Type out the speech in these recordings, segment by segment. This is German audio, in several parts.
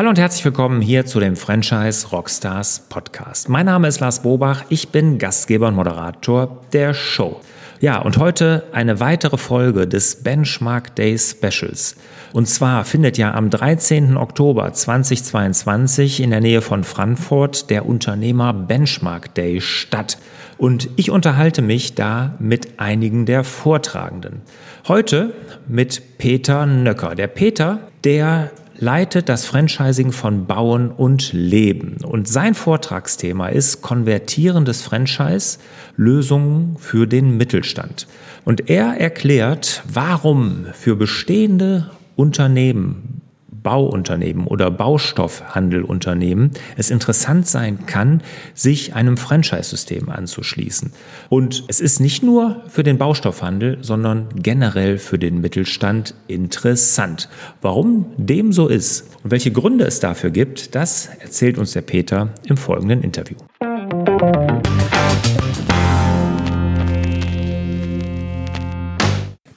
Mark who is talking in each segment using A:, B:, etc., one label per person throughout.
A: Hallo und herzlich willkommen hier zu dem Franchise Rockstars Podcast. Mein Name ist Lars Bobach, ich bin Gastgeber und Moderator der Show. Ja, und heute eine weitere Folge des Benchmark Day Specials. Und zwar findet ja am 13. Oktober 2022 in der Nähe von Frankfurt der Unternehmer Benchmark Day statt. Und ich unterhalte mich da mit einigen der Vortragenden. Heute mit Peter Nöcker. Der Peter, der leitet das Franchising von Bauen und Leben. Und sein Vortragsthema ist konvertierendes Franchise, Lösungen für den Mittelstand. Und er erklärt, warum für bestehende Unternehmen Bauunternehmen oder Baustoffhandelunternehmen es interessant sein kann, sich einem Franchise-System anzuschließen. Und es ist nicht nur für den Baustoffhandel, sondern generell für den Mittelstand interessant. Warum dem so ist und welche Gründe es dafür gibt, das erzählt uns der Peter im folgenden Interview.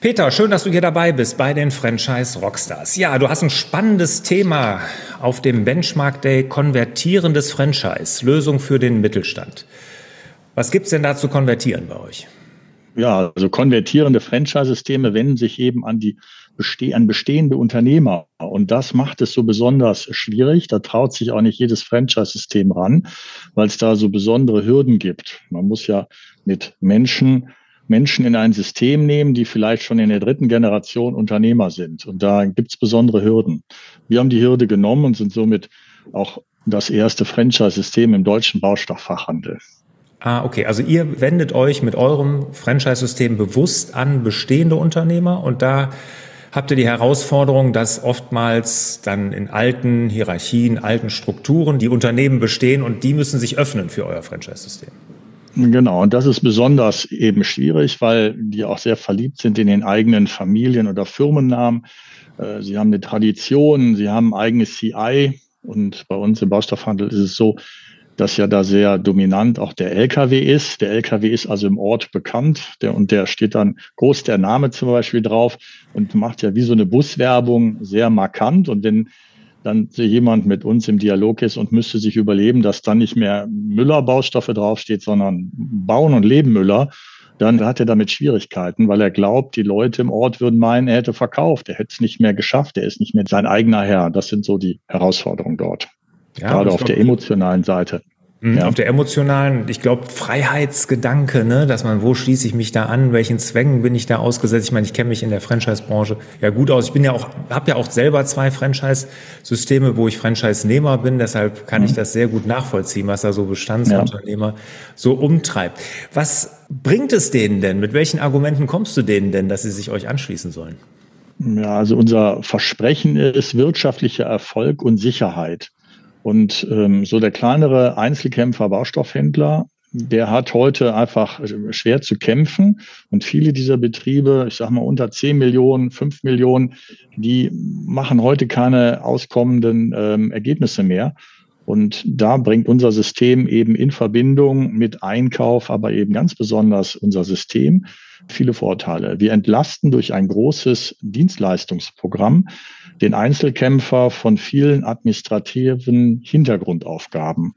A: Peter, schön, dass du hier dabei bist bei den Franchise Rockstars. Ja, du hast ein spannendes Thema auf dem Benchmark Day, konvertierendes Franchise, Lösung für den Mittelstand. Was gibt es denn da zu konvertieren bei euch?
B: Ja, also konvertierende Franchise-Systeme wenden sich eben an die an bestehende Unternehmer. Und das macht es so besonders schwierig. Da traut sich auch nicht jedes Franchise-System ran, weil es da so besondere Hürden gibt. Man muss ja mit Menschen Menschen in ein System nehmen, die vielleicht schon in der dritten Generation Unternehmer sind. Und da gibt es besondere Hürden. Wir haben die Hürde genommen und sind somit auch das erste Franchise-System im deutschen Baustoffachhandel.
A: Ah, okay. Also ihr wendet euch mit eurem Franchise-System bewusst an bestehende Unternehmer und da habt ihr die Herausforderung, dass oftmals dann in alten Hierarchien, alten Strukturen die Unternehmen bestehen und die müssen sich öffnen für euer Franchise-System.
B: Genau, und das ist besonders eben schwierig, weil die auch sehr verliebt sind in den eigenen Familien- oder Firmennamen. Äh, sie haben eine Tradition, sie haben ein eigenes CI und bei uns im Baustoffhandel ist es so, dass ja da sehr dominant auch der LKW ist. Der LKW ist also im Ort bekannt der, und der steht dann groß der Name zum Beispiel drauf und macht ja wie so eine Buswerbung sehr markant. Und wenn dann jemand mit uns im Dialog ist und müsste sich überleben, dass dann nicht mehr Müller-Baustoffe draufsteht, sondern Bauen und Leben Müller, dann hat er damit Schwierigkeiten, weil er glaubt, die Leute im Ort würden meinen, er hätte verkauft, er hätte es nicht mehr geschafft, er ist nicht mehr sein eigener Herr. Das sind so die Herausforderungen dort. Ja, Gerade auf der emotionalen Seite.
A: Mhm, ja. Auf der emotionalen, ich glaube, Freiheitsgedanke, ne, dass man, wo schließe ich mich da an, welchen Zwängen bin ich da ausgesetzt? Ich meine, ich kenne mich in der Franchise-Branche ja gut aus. Ich bin ja auch, habe ja auch selber zwei Franchise-Systeme, wo ich Franchise-Nehmer bin. Deshalb kann mhm. ich das sehr gut nachvollziehen, was da so Bestandsunternehmer ja. so umtreibt. Was bringt es denen denn? Mit welchen Argumenten kommst du denen denn, dass sie sich euch anschließen sollen?
B: Ja, also unser Versprechen ist wirtschaftlicher Erfolg und Sicherheit. Und ähm, so der kleinere Einzelkämpfer Baustoffhändler, der hat heute einfach schwer zu kämpfen. Und viele dieser Betriebe, ich sage mal unter 10 Millionen, 5 Millionen, die machen heute keine auskommenden ähm, Ergebnisse mehr. Und da bringt unser System eben in Verbindung mit Einkauf, aber eben ganz besonders unser System viele Vorteile. Wir entlasten durch ein großes Dienstleistungsprogramm den Einzelkämpfer von vielen administrativen Hintergrundaufgaben.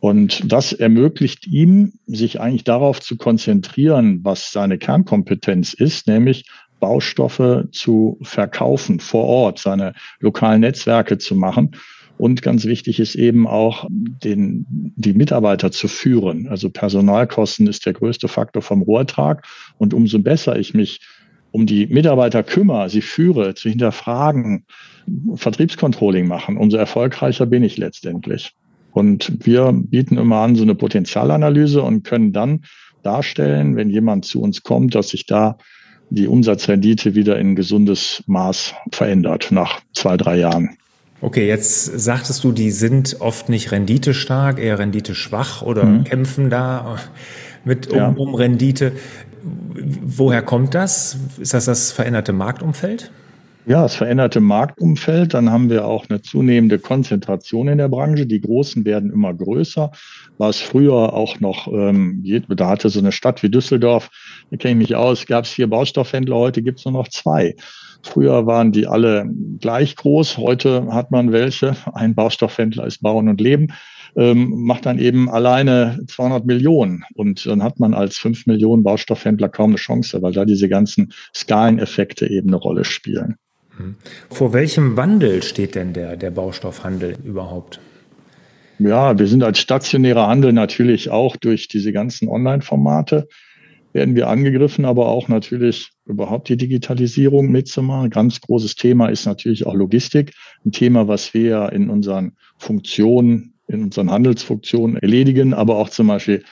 B: Und das ermöglicht ihm, sich eigentlich darauf zu konzentrieren, was seine Kernkompetenz ist, nämlich Baustoffe zu verkaufen vor Ort, seine lokalen Netzwerke zu machen. Und ganz wichtig ist eben auch, den, die Mitarbeiter zu führen. Also Personalkosten ist der größte Faktor vom Rohrtrag. Und umso besser ich mich um die Mitarbeiter kümmere, sie führe, zu hinterfragen, Vertriebscontrolling machen, umso erfolgreicher bin ich letztendlich. Und wir bieten immer an so eine Potenzialanalyse und können dann darstellen, wenn jemand zu uns kommt, dass sich da die Umsatzrendite wieder in gesundes Maß verändert nach zwei, drei Jahren.
A: Okay, jetzt sagtest du, die sind oft nicht renditestark, eher renditeschwach oder mhm. kämpfen da mit um, ja. um Rendite. Woher kommt das? Ist das das veränderte Marktumfeld?
B: Ja, das veränderte Marktumfeld. Dann haben wir auch eine zunehmende Konzentration in der Branche. Die Großen werden immer größer. War es früher auch noch, ähm, da hatte so eine Stadt wie Düsseldorf, da kenne ich mich aus, gab es vier Baustoffhändler, heute gibt es nur noch zwei. Früher waren die alle gleich groß. Heute hat man welche. Ein Baustoffhändler ist Bauen und Leben, ähm, macht dann eben alleine 200 Millionen. Und dann hat man als 5 Millionen Baustoffhändler kaum eine Chance, weil da diese ganzen Skaleneffekte eben eine Rolle spielen.
A: Mhm. Vor welchem Wandel steht denn der, der Baustoffhandel überhaupt?
B: Ja, wir sind als stationärer Handel natürlich auch durch diese ganzen Online-Formate werden wir angegriffen, aber auch natürlich überhaupt die Digitalisierung mitzumachen. Ganz großes Thema ist natürlich auch Logistik. Ein Thema, was wir in unseren Funktionen, in unseren Handelsfunktionen erledigen, aber auch zum Beispiel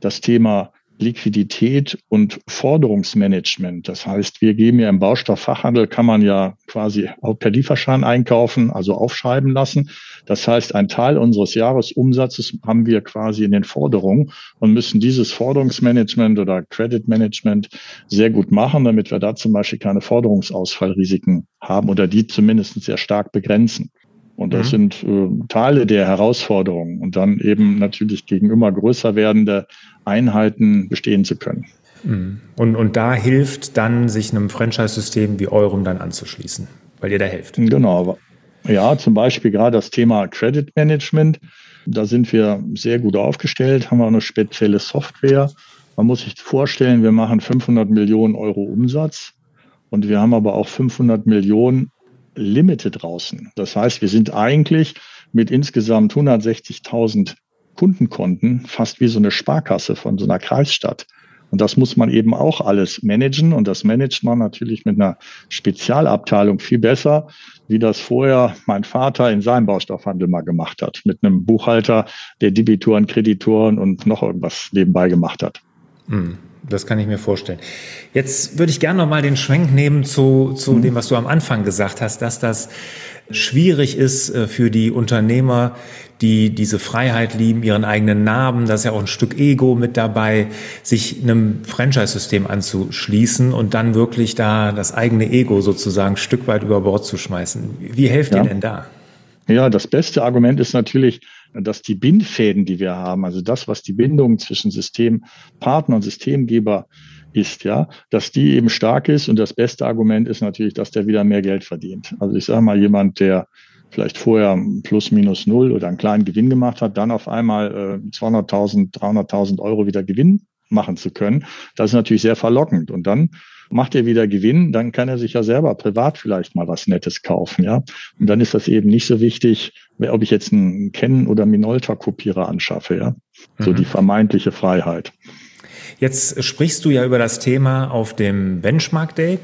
B: das Thema Liquidität und Forderungsmanagement. Das heißt, wir geben ja im Baustofffachhandel, kann man ja quasi auch per Lieferschein einkaufen, also aufschreiben lassen. Das heißt, ein Teil unseres Jahresumsatzes haben wir quasi in den Forderungen und müssen dieses Forderungsmanagement oder Creditmanagement sehr gut machen, damit wir da zum Beispiel keine Forderungsausfallrisiken haben oder die zumindest sehr stark begrenzen. Und das mhm. sind äh, Teile der Herausforderungen und dann eben natürlich gegen immer größer werdende Einheiten bestehen zu können.
A: Mhm. Und, und da hilft dann, sich einem Franchise-System wie eurem dann anzuschließen, weil ihr da helft.
B: Genau. Ja, zum Beispiel gerade das Thema Credit Management. Da sind wir sehr gut aufgestellt, haben wir eine spezielle Software. Man muss sich vorstellen, wir machen 500 Millionen Euro Umsatz und wir haben aber auch 500 Millionen Limite draußen. Das heißt, wir sind eigentlich mit insgesamt 160.000 Kundenkonten fast wie so eine Sparkasse von so einer Kreisstadt. Und das muss man eben auch alles managen. Und das managt man natürlich mit einer Spezialabteilung viel besser, wie das vorher mein Vater in seinem Baustoffhandel mal gemacht hat. Mit einem Buchhalter, der Debitoren, Kreditoren und noch irgendwas nebenbei gemacht hat.
A: Hm. Das kann ich mir vorstellen. Jetzt würde ich gerne noch mal den Schwenk nehmen zu, zu mhm. dem, was du am Anfang gesagt hast, dass das schwierig ist äh, für die Unternehmer, die diese Freiheit lieben, ihren eigenen Namen, da ist ja auch ein Stück Ego mit dabei, sich einem Franchise-System anzuschließen und dann wirklich da das eigene Ego sozusagen ein Stück weit über Bord zu schmeißen. Wie helft ja. ihr denn da?
B: Ja, das beste Argument ist natürlich, dass die Bindfäden, die wir haben, also das, was die Bindung zwischen Systempartner und Systemgeber ist, ja, dass die eben stark ist. Und das beste Argument ist natürlich, dass der wieder mehr Geld verdient. Also ich sage mal, jemand, der vielleicht vorher plus minus null oder einen kleinen Gewinn gemacht hat, dann auf einmal äh, 200.000, 300.000 Euro wieder Gewinn machen zu können, das ist natürlich sehr verlockend. Und dann macht er wieder Gewinn, dann kann er sich ja selber privat vielleicht mal was Nettes kaufen, ja. Und dann ist das eben nicht so wichtig, ob ich jetzt einen Canon oder Minolta-Kopierer anschaffe, ja. So mhm. die vermeintliche Freiheit.
A: Jetzt sprichst du ja über das Thema auf dem Benchmark Day.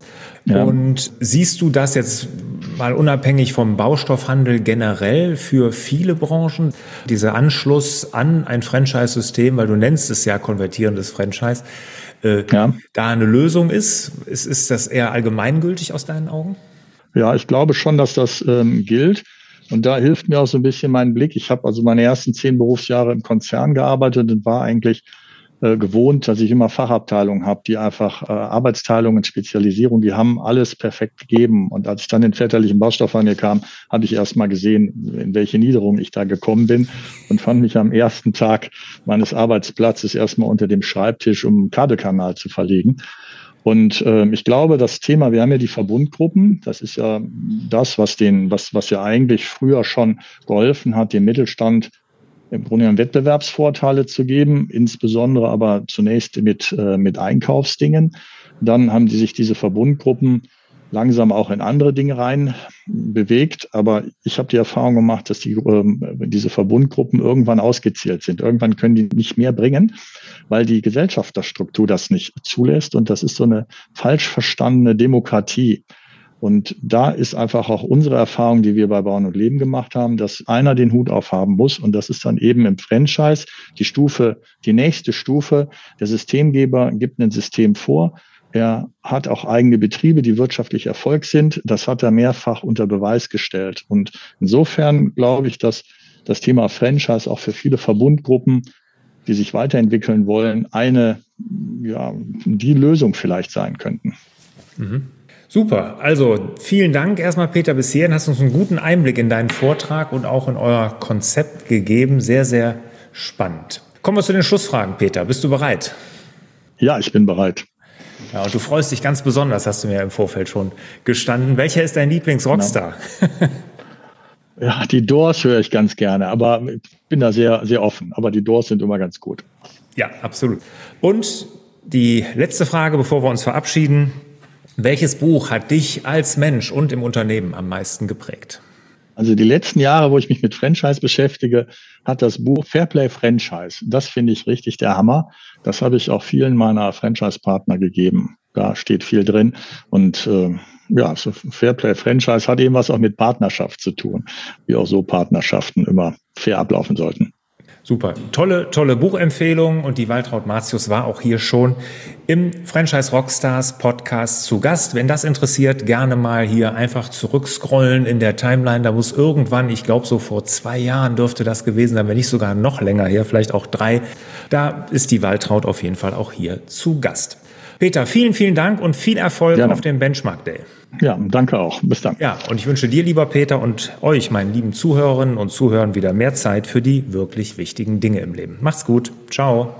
A: Ja. Und siehst du das jetzt mal unabhängig vom Baustoffhandel generell für viele Branchen, dieser Anschluss an ein Franchise-System, weil du nennst es ja konvertierendes Franchise, äh, ja. da eine Lösung ist? ist? Ist das eher allgemeingültig aus deinen Augen?
B: Ja, ich glaube schon, dass das ähm, gilt. Und da hilft mir auch so ein bisschen mein Blick. Ich habe also meine ersten zehn Berufsjahre im Konzern gearbeitet und war eigentlich äh, gewohnt, dass ich immer Fachabteilungen habe, die einfach äh, Arbeitsteilungen, Spezialisierung, die haben alles perfekt gegeben. Und als ich dann den väterlichen Baustoffhandel kam, habe ich erst mal gesehen, in welche Niederung ich da gekommen bin und fand mich am ersten Tag meines Arbeitsplatzes erstmal unter dem Schreibtisch, um einen Kabelkanal zu verlegen. Und äh, ich glaube, das Thema, wir haben ja die Verbundgruppen, das ist ja das, was den, was, was ja eigentlich früher schon geholfen hat, dem Mittelstand im Grunde genommen Wettbewerbsvorteile zu geben, insbesondere aber zunächst mit, äh, mit Einkaufsdingen. Dann haben die sich diese Verbundgruppen langsam auch in andere Dinge rein bewegt. Aber ich habe die Erfahrung gemacht, dass die, ähm, diese Verbundgruppen irgendwann ausgezählt sind. Irgendwann können die nicht mehr bringen, weil die Gesellschafterstruktur das nicht zulässt. Und das ist so eine falsch verstandene Demokratie. Und da ist einfach auch unsere Erfahrung, die wir bei Bauen und Leben gemacht haben, dass einer den Hut aufhaben muss. Und das ist dann eben im Franchise die Stufe, die nächste Stufe. Der Systemgeber gibt ein System vor. Er hat auch eigene Betriebe, die wirtschaftlich Erfolg sind. Das hat er mehrfach unter Beweis gestellt. Und insofern glaube ich, dass das Thema Franchise auch für viele Verbundgruppen, die sich weiterentwickeln wollen, eine, ja, die Lösung vielleicht sein könnten.
A: Mhm. Super. Also vielen Dank erstmal, Peter, bis hierhin. Hast uns einen guten Einblick in deinen Vortrag und auch in euer Konzept gegeben. Sehr, sehr spannend. Kommen wir zu den Schlussfragen, Peter. Bist du bereit?
B: Ja, ich bin bereit.
A: Ja, und du freust dich ganz besonders, hast du mir im Vorfeld schon gestanden. Welcher ist dein Lieblingsrockstar?
B: Genau. Ja, die Doors höre ich ganz gerne, aber ich bin da sehr, sehr offen. Aber die Doors sind immer ganz gut.
A: Ja, absolut. Und die letzte Frage, bevor wir uns verabschieden. Welches Buch hat dich als Mensch und im Unternehmen am meisten geprägt?
B: Also die letzten Jahre, wo ich mich mit Franchise beschäftige, hat das Buch Fairplay Franchise. Das finde ich richtig der Hammer. Das habe ich auch vielen meiner Franchise-Partner gegeben. Da steht viel drin. Und äh, ja, so Fairplay Franchise hat eben was auch mit Partnerschaft zu tun, wie auch so Partnerschaften immer fair ablaufen sollten.
A: Super. Tolle, tolle Buchempfehlung und die Waltraud Martius war auch hier schon im Franchise Rockstars Podcast zu Gast. Wenn das interessiert, gerne mal hier einfach zurückscrollen in der Timeline. Da muss irgendwann, ich glaube so vor zwei Jahren dürfte das gewesen sein, wenn nicht sogar noch länger her, vielleicht auch drei. Da ist die Waltraud auf jeden Fall auch hier zu Gast. Peter, vielen, vielen Dank und viel Erfolg Gerne. auf dem Benchmark Day.
B: Ja, danke auch. Bis dann.
A: Ja, und ich wünsche dir, lieber Peter, und euch, meinen lieben Zuhörerinnen und Zuhörern, wieder mehr Zeit für die wirklich wichtigen Dinge im Leben. Macht's gut. Ciao.